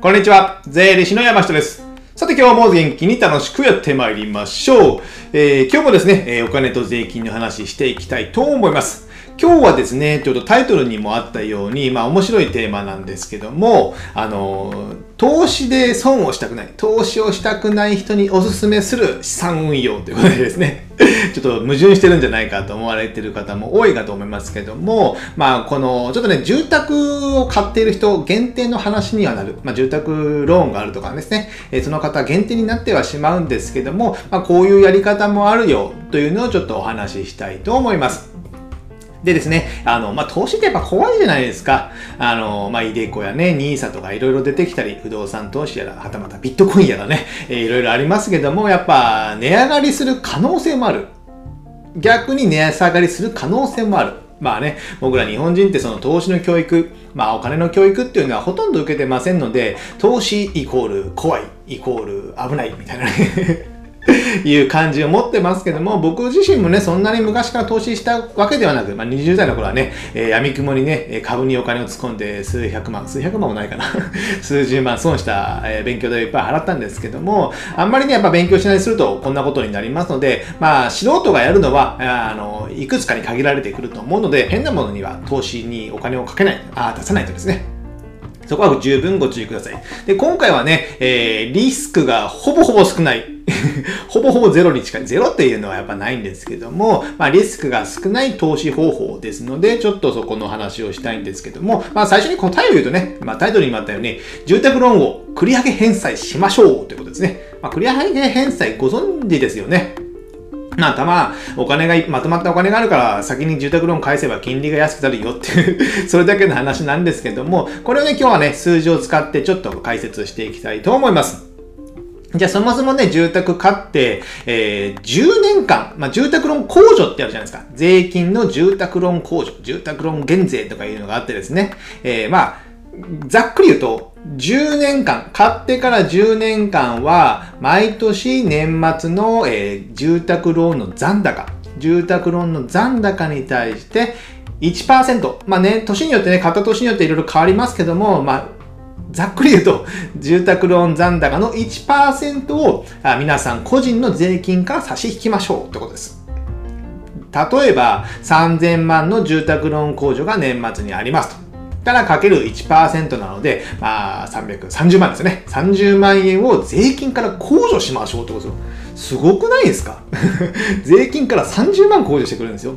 こんにちは。税理士の山下です。さて今日も元気に楽しくやってまいりましょう。えー、今日もですね、えお金と税金の話していきたいと思います。今日はですね、ちょっとタイトルにもあったように、まあ面白いテーマなんですけども、あの、投資で損をしたくない、投資をしたくない人におすすめする資産運用ということでですね、ちょっと矛盾してるんじゃないかと思われてる方も多いかと思いますけども、まあこの、ちょっとね、住宅を買っている人限定の話にはなる、まあ住宅ローンがあるとかですね、えその方限定になってはしまうんですけども、まあこういうやり方もあるよというのをちょっとお話ししたいと思います。でですね、あの、まあ、投資ってやっぱ怖いじゃないですか。あの、まあ、イデコやね、ニーサとかいろいろ出てきたり、不動産投資やら、はたまたビットコインやらね、いろいろありますけども、やっぱ値上がりする可能性もある。逆に値下がりする可能性もある。まあね、僕ら日本人ってその投資の教育、まあお金の教育っていうのはほとんど受けてませんので、投資イコール怖い、イコール危ないみたいなねいう感じを持ってますけども、僕自身もね、そんなに昔から投資したわけではなく、まあ、20代の頃はね、えー、闇雲にね、株にお金を突っ込んで数百万、数百万もないかな 数十万損した、えー、勉強代をいっぱい払ったんですけども、あんまりね、やっぱ勉強しないするとこんなことになりますので、まあ、素人がやるのは、あの、いくつかに限られてくると思うので、変なものには投資にお金をかけない、あ出さないとですね。そこは十分ご注意ください。で、今回はね、えー、リスクがほぼほぼ少ない。ほぼほぼゼロに近い。ゼロっていうのはやっぱないんですけども、まあ、リスクが少ない投資方法ですので、ちょっとそこの話をしたいんですけども、まあ、最初に答えを言うとね、まあ、タイトルにもあったように、住宅ローンを繰り上げ返済しましょうということですね。まあ、繰り上げ返済ご存知ですよね。まあ、たま、お金が、まとまったお金があるから、先に住宅ローン返せば金利が安くなるよっていう それだけの話なんですけども、これをね、今日はね、数字を使ってちょっと解説していきたいと思います。じゃあそもそもね、住宅買って、えー、10年間、まあ、住宅ローン控除ってあるじゃないですか。税金の住宅ローン控除、住宅ローン減税とかいうのがあってですね。えー、まあ、ざっくり言うと、10年間、買ってから10年間は、毎年年末の、えー、住宅ローンの残高、住宅ローンの残高に対して1%、まあね、年によってね、買った年によっていろいろ変わりますけども、まあ、ざっくり言うと、住宅ローン残高の1%を皆さん個人の税金から差し引きましょうってことです。例えば、3000万の住宅ローン控除が年末にありますと。からかける1%なので、まあ、330万ですね。30万円を税金から控除しましょうってことですよ。すごくないですか？税金から30万控除してくれるんですよ。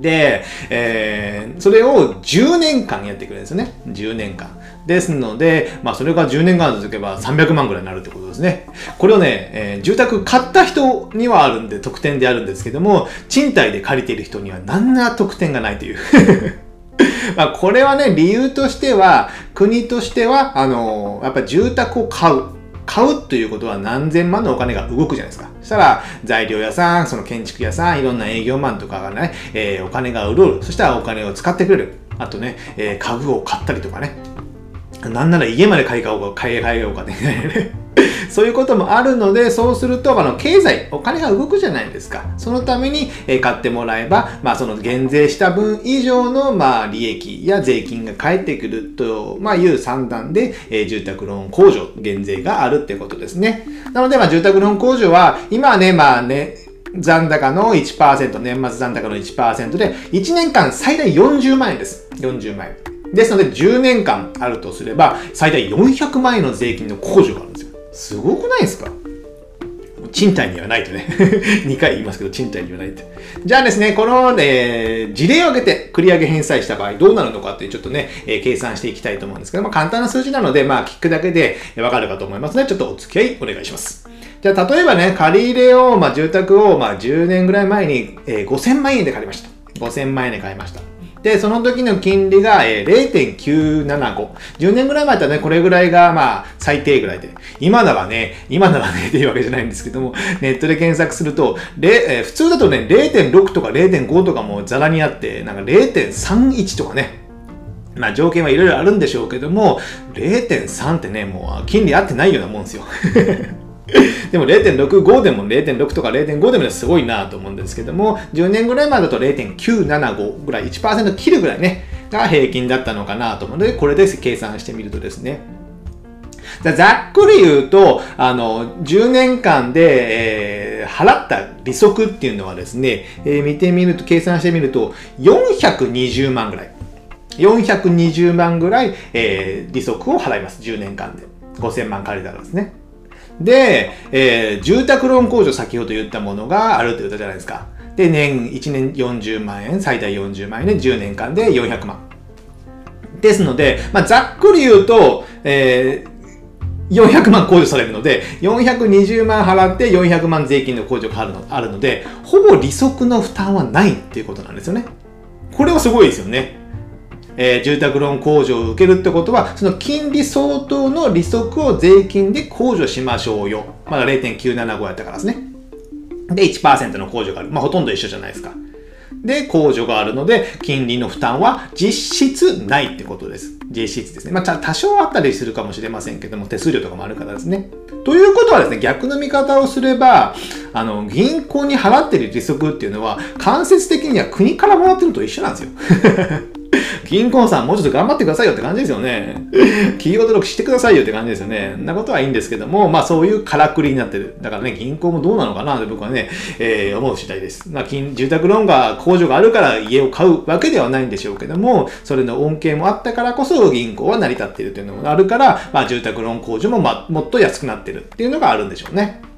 で、えー、それを10年間やってくれるんですよね。10年間。ですので、まあ、それが10年間続けば300万ぐらいになるってことですね。これをね、えー、住宅買った人にはあるんで特典であるんですけども、賃貸で借りている人には何ら特典がないという まこれはね、理由としては、国としては、あのー、やっぱ住宅を買う。買うということは何千万のお金が動くじゃないですか。そしたら、材料屋さん、その建築屋さん、いろんな営業マンとかがね、えー、お金が潤る。そしたらお金を使ってくれる。あとね、えー、家具を買ったりとかね。なんなら家まで買い替えようか、買い替えようかね。そういうこともあるので、そうすると、あの、経済、お金が動くじゃないですか。そのために、え買ってもらえば、まあ、その減税した分以上の、まあ、利益や税金が返ってくると、まあ、いう算段で、え住宅ローン控除、減税があるってことですね。なので、まあ、住宅ローン控除は、今はね、まあね、残高の1%、年末残高の1%で、1年間最大40万円です。40万円。ですので、10年間あるとすれば、最大400万円の税金の控除があるんですよ。すごくないですか？賃貸にはないとね 2回言いますけど、賃貸にはないって。じゃあですね、この、ね、事例を挙げて繰り上げ返済した場合どうなるのかってちょっとね、えー、計算していきたいと思うんですけど、まあ簡単な数字なので、まあ聞くだけでわかるかと思いますので、ちょっとお付き合いお願いします。じゃあ例えばね、借り入れを、まあ住宅を、まあ10年ぐらい前に、えー、5000万円で借りました。5000万円で買いました。で、その時の金利が0.975。10年ぐらい前だったらね、これぐらいがまあ最低ぐらいで。今ならね、今ならね、っていうわけじゃないんですけども、ネットで検索すると、えー、普通だとね、0.6とか0.5とかもザラにあって、なんか0.31とかね、まあ条件はいろいろあるんでしょうけども、0.3ってね、もう金利合ってないようなもんですよ。でも0.65でも0.6とか0.5でもすごいなと思うんですけども、10年ぐらい前だと0.975ぐらい、1%切るぐらいね、が平均だったのかなと思うので、これで計算してみるとですね、ざっくり言うと、あの、10年間で、えー、払った利息っていうのはですね、えー、見てみると、計算してみると、420万ぐらい。420万ぐらい、えー、利息を払います。10年間で。5000万借りたらですね。で、えー、住宅ローン控除先ほど言ったものがあるって言ったじゃないですか。で、年、1年40万円、最大40万円で10年間で400万。ですので、まあ、ざっくり言うと、えー、400万控除されるので、420万払って400万税金の控除があるのあるので、ほぼ利息の負担はないっていうことなんですよね。これはすごいですよね。えー、住宅ローン控除を受けるってことは、その金利相当の利息を税金で控除しましょうよ。まだ0.975やったからですね。で、1%の控除がある。まあ、ほとんど一緒じゃないですか。で、控除があるので、金利の負担は実質ないってことです。実質ですね。まあ、多少あったりするかもしれませんけども、手数料とかもあるからですね。ということはですね、逆の見方をすれば、あの、銀行に払ってる利息っていうのは、間接的には国からもらってると一緒なんですよ。銀行さんもうちょっと頑張ってくださいよって感じですよね。企業登録してくださいよって感じですよね。んなことはいいんですけども、まあそういうからくりになってる。だからね、銀行もどうなのかなって僕はね、えー、思う次第です。まあ、住宅ローンが控除があるから家を買うわけではないんでしょうけども、それの恩恵もあったからこそ銀行は成り立っているというのもあるから、まあ住宅ローン控除も、まもっと安くなってるっていうのがあるんでしょうね。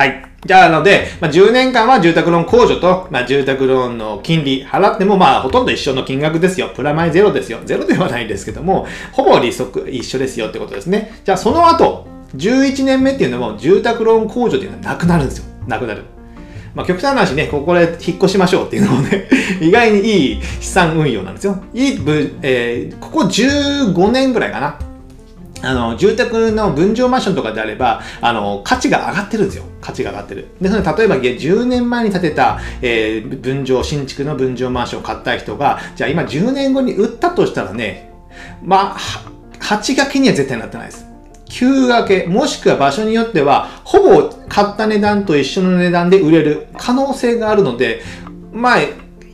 はい。じゃあ、なので、まあ、10年間は住宅ローン控除と、まあ、住宅ローンの金利払っても、まあ、ほとんど一緒の金額ですよ。プラマイゼロですよ。ゼロではないんですけども、ほぼ利息一緒ですよってことですね。じゃあ、その後、11年目っていうのも、住宅ローン控除っていうのはなくなるんですよ。なくなる。まあ、極端な話ね、ここで引っ越しましょうっていうのもね、意外にいい資産運用なんですよ。いい、えー、ここ15年ぐらいかな。あの、住宅の分譲マンションとかであれば、あの、価値が上がってるんですよ。価値が上がってる。で、その例えば10年前に建てた、えー、分譲、新築の分譲マンションを買った人が、じゃあ今10年後に売ったとしたらね、まあ、8掛けには絶対なってないです。9掛け、もしくは場所によっては、ほぼ買った値段と一緒の値段で売れる可能性があるので、まあ、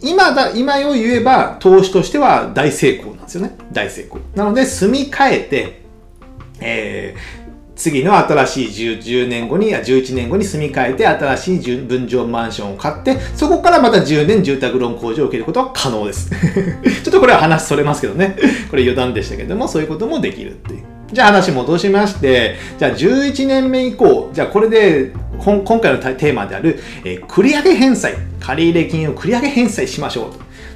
今だ、今を言えば、投資としては大成功なんですよね。大成功。なので、住み替えて、えー、次の新しい 10, 10年後に、11年後に住み替えて新しい分譲マンションを買って、そこからまた10年住宅ローン控除を受けることは可能です。ちょっとこれは話それますけどね。これ余談でしたけども、そういうこともできるっていう。じゃあ話戻しまして、じゃあ11年目以降、じゃあこれで今回のテーマである、えー、繰り上げ返済、借入金を繰り上げ返済しましょ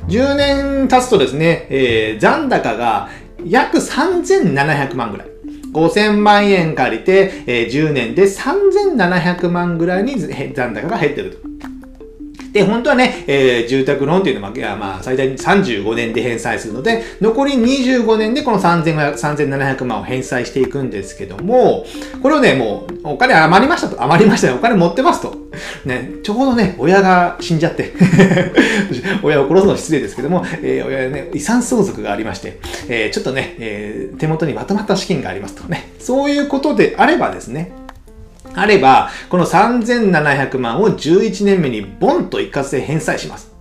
う。10年経つとですね、えー、残高が約3700万ぐらい。5000万円借りて、えー、10年で3700万ぐらいに残高が減ってると。で、本当はね、えー、住宅ローンっていうのは、まあ、最大35年で返済するので、残り25年でこの3700万を返済していくんですけども、これをね、もう、お金余りましたと。余りましたね。お金持ってますと。ね、ちょうどね、親が死んじゃって 親を殺すのは失礼ですけども、えー、親ね、遺産相続がありまして、えー、ちょっとね、えー、手元にまとまった資金がありますとね。そういうことであればですね、あれば、この3700万を11年目にボンと一括で返済します。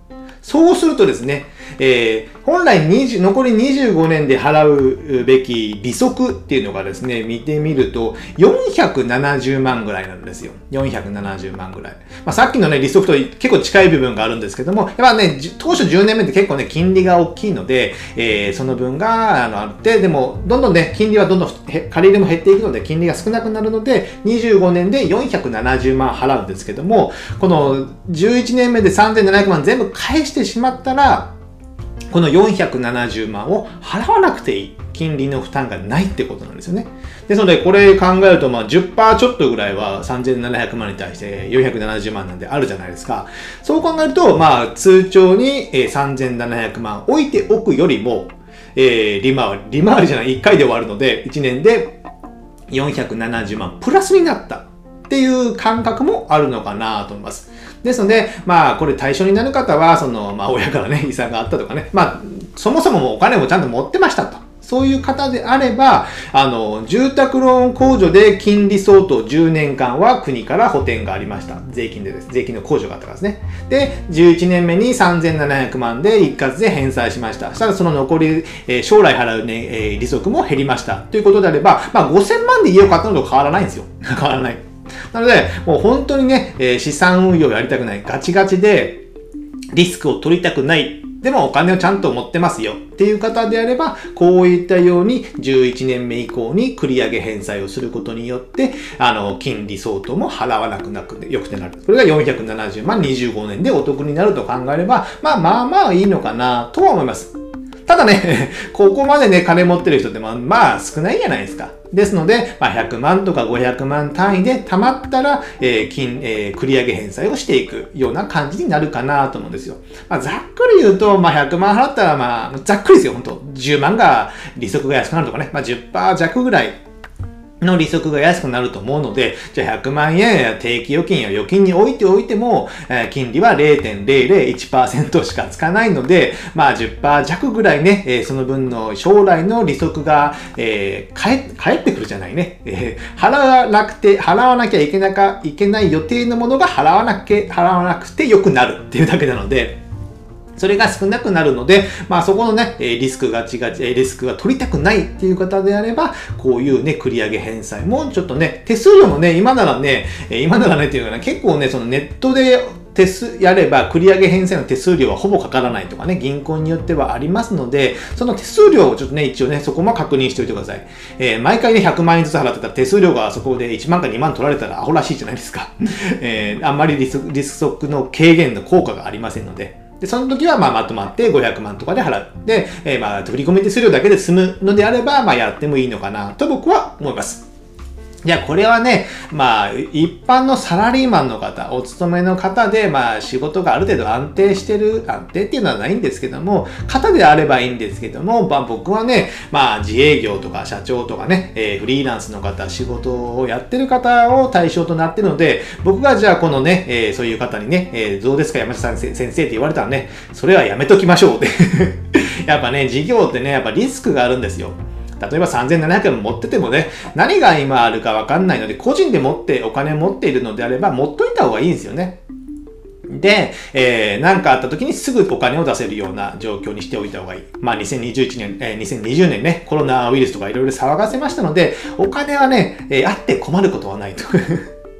そうするとですね、えー、本来20残り25年で払うべき利息っていうのがですね、見てみると470万ぐらいなんですよ。470万ぐらい。まあ、さっきのね、利息と結構近い部分があるんですけども、やっぱね、当初10年目って結構ね、金利が大きいので、えー、その分があのあって、でも、どんどんね、金利はどんどん借り入れも減っていくので、金利が少なくなるので、25年で470万払うんですけども、この11年目で3700万全部返してしまったら、この470万を払わなくていい。金利の負担がないってことなんですよね。ですので、これ考えると、まあ10%ちょっとぐらいは3700万に対して470万なんであるじゃないですか。そう考えると、まあ通帳に3700万置いておくよりも、えー、利回り、利回りじゃない、1回で終わるので、1年で470万プラスになったっていう感覚もあるのかなと思います。ですので、まあ、これ対象になる方は、その、まあ、親からね、遺産があったとかね、まあ、そもそもお金もちゃんと持ってましたと。そういう方であれば、あの、住宅ローン控除で金利相当10年間は国から補填がありました。税金でです。税金の控除があったからですね。で、11年目に3700万で一括で返済しました。したらその残り、えー、将来払うね、えー、利息も減りました。ということであれば、まあ5000万で家を買ったのと変わらないんですよ。変わらない。なので、もう本当にね、えー、資産運用やりたくない。ガチガチで、リスクを取りたくないでもお金をちゃんと持ってますよっていう方であれば、こういったように11年目以降に繰り上げ返済をすることによって、あの、金利相当も払わなくなくてよくてなる。これが470万25年でお得になると考えれば、まあまあまあいいのかなとは思います。ただね、ここまでね、金持ってる人ってまあ、まあ少ないじゃないですか。ですので、まあ、100万とか500万単位で貯まったら、えー、金、えー、繰り上げ返済をしていくような感じになるかなと思うんですよ。まあ、ざっくり言うと、まあ、100万払ったら、まあ、ざっくりですよ、本当10万が利息が安くなるとかね、まあ、10%弱ぐらいの利息が安くなると思うので、じゃあ100万円や定期預金や預金に置いておいても、えー、金利は0.001%しかつかないので、まあ10%弱ぐらいね、えー、その分の将来の利息が、えー、返ってくるじゃないね。えー、払わなくて、払わなきゃいけなか、いけない予定のものが払わなきゃ、払わなくて良くなるっていうだけなので、それが少なくなるので、まあそこのね、リスクが違う、リスクが取りたくないっていう方であれば、こういうね、繰り上げ返済もちょっとね、手数料もね、今ならね、今ならねっていうかね、結構ね、そのネットで手数、やれば繰り上げ返済の手数料はほぼかからないとかね、銀行によってはありますので、その手数料をちょっとね、一応ね、そこも確認しておいてください。えー、毎回ね、100万円ずつ払ってたら手数料がそこで1万か2万取られたらアホらしいじゃないですか。えー、あんまりリスリスクの軽減の効果がありませんので。で、その時はまあまとまって500万とかで払って、えー、まあ振り込み手数料だけで済むのであれば、まあやってもいいのかなと僕は思います。いや、これはね、まあ、一般のサラリーマンの方、お勤めの方で、まあ、仕事がある程度安定してる、安定っていうのはないんですけども、方であればいいんですけども、まあ、僕はね、まあ、自営業とか社長とかね、えー、フリーランスの方、仕事をやってる方を対象となってるので、僕がじゃあこのね、えー、そういう方にね、えー、どうですか山下さん先生って言われたらね、それはやめときましょうって やっぱね、事業ってね、やっぱリスクがあるんですよ。例えば3700円持っててもね、何が今あるかわかんないので、個人で持ってお金持っているのであれば、持っといた方がいいんですよね。で、えー、何かあった時にすぐお金を出せるような状況にしておいた方がいい。まあ、2021年、えー、2020年ね、コロナウイルスとかいろいろ騒がせましたので、お金はね、えー、あって困ることはないと。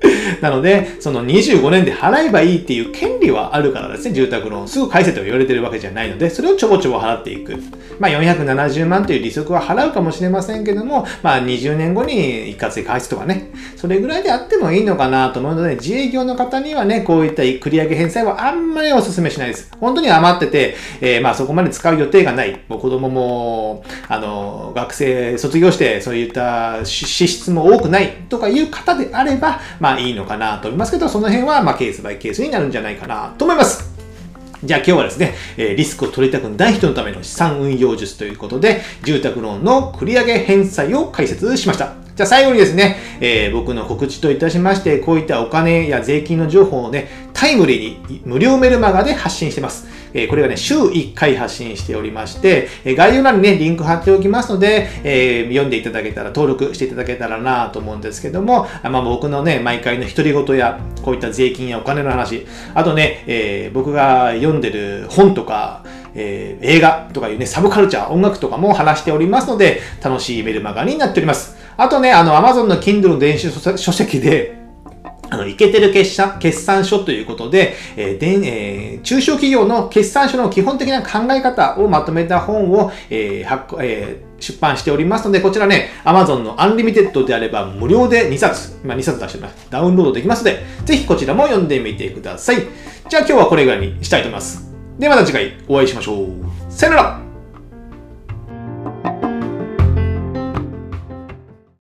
なので、その25年で払えばいいっていう権利はあるからですね、住宅ローン。すぐ返せと言われてるわけじゃないので、それをちょぼちょぼ払っていく。まあ、470万という利息は払うかもしれませんけども、まあ、20年後に一括で返すとかね、それぐらいであってもいいのかなと思うので、自営業の方にはね、こういった繰り上げ返済はあんまりお勧めしないです。本当に余ってて、えー、まあ、そこまで使う予定がない。もう子供も、あの、学生卒業して、そういった支出も多くないとかいう方であれば、まあ、いいのかなと思いますけど、その辺は、ま、ケースバイケースになるんじゃないかなと思います。じゃあ今日はですね、えリスクを取りたくない人のための資産運用術ということで、住宅ローンの繰り上げ返済を解説しました。じゃあ最後にですね、えー、僕の告知といたしまして、こういったお金や税金の情報をね、タイムリーに無料メルマガで発信してます。え、これはね、週1回発信しておりまして、え概要欄にね、リンク貼っておきますので、え、読んでいただけたら、登録していただけたらなと思うんですけども、まあ、僕のね、毎回の独り言や、こういった税金やお金の話、あとね、え、僕が読んでる本とか、えー、映画とかいうね、サブカルチャー、音楽とかも話しておりますので、楽しいメルマガになっております。あとね、あの、Amazon の Kindle の電子書籍で、あの、いけてる決算決算書ということで、えーでえー、中小企業の決算書の基本的な考え方をまとめた本を、えー発えー、出版しておりますので、こちらね、Amazon の Unlimited であれば無料で2冊、今2冊出してます。ダウンロードできますので、ぜひこちらも読んでみてください。じゃあ今日はこれぐらいにしたいと思います。ではまた次回お会いしましょう。さよなら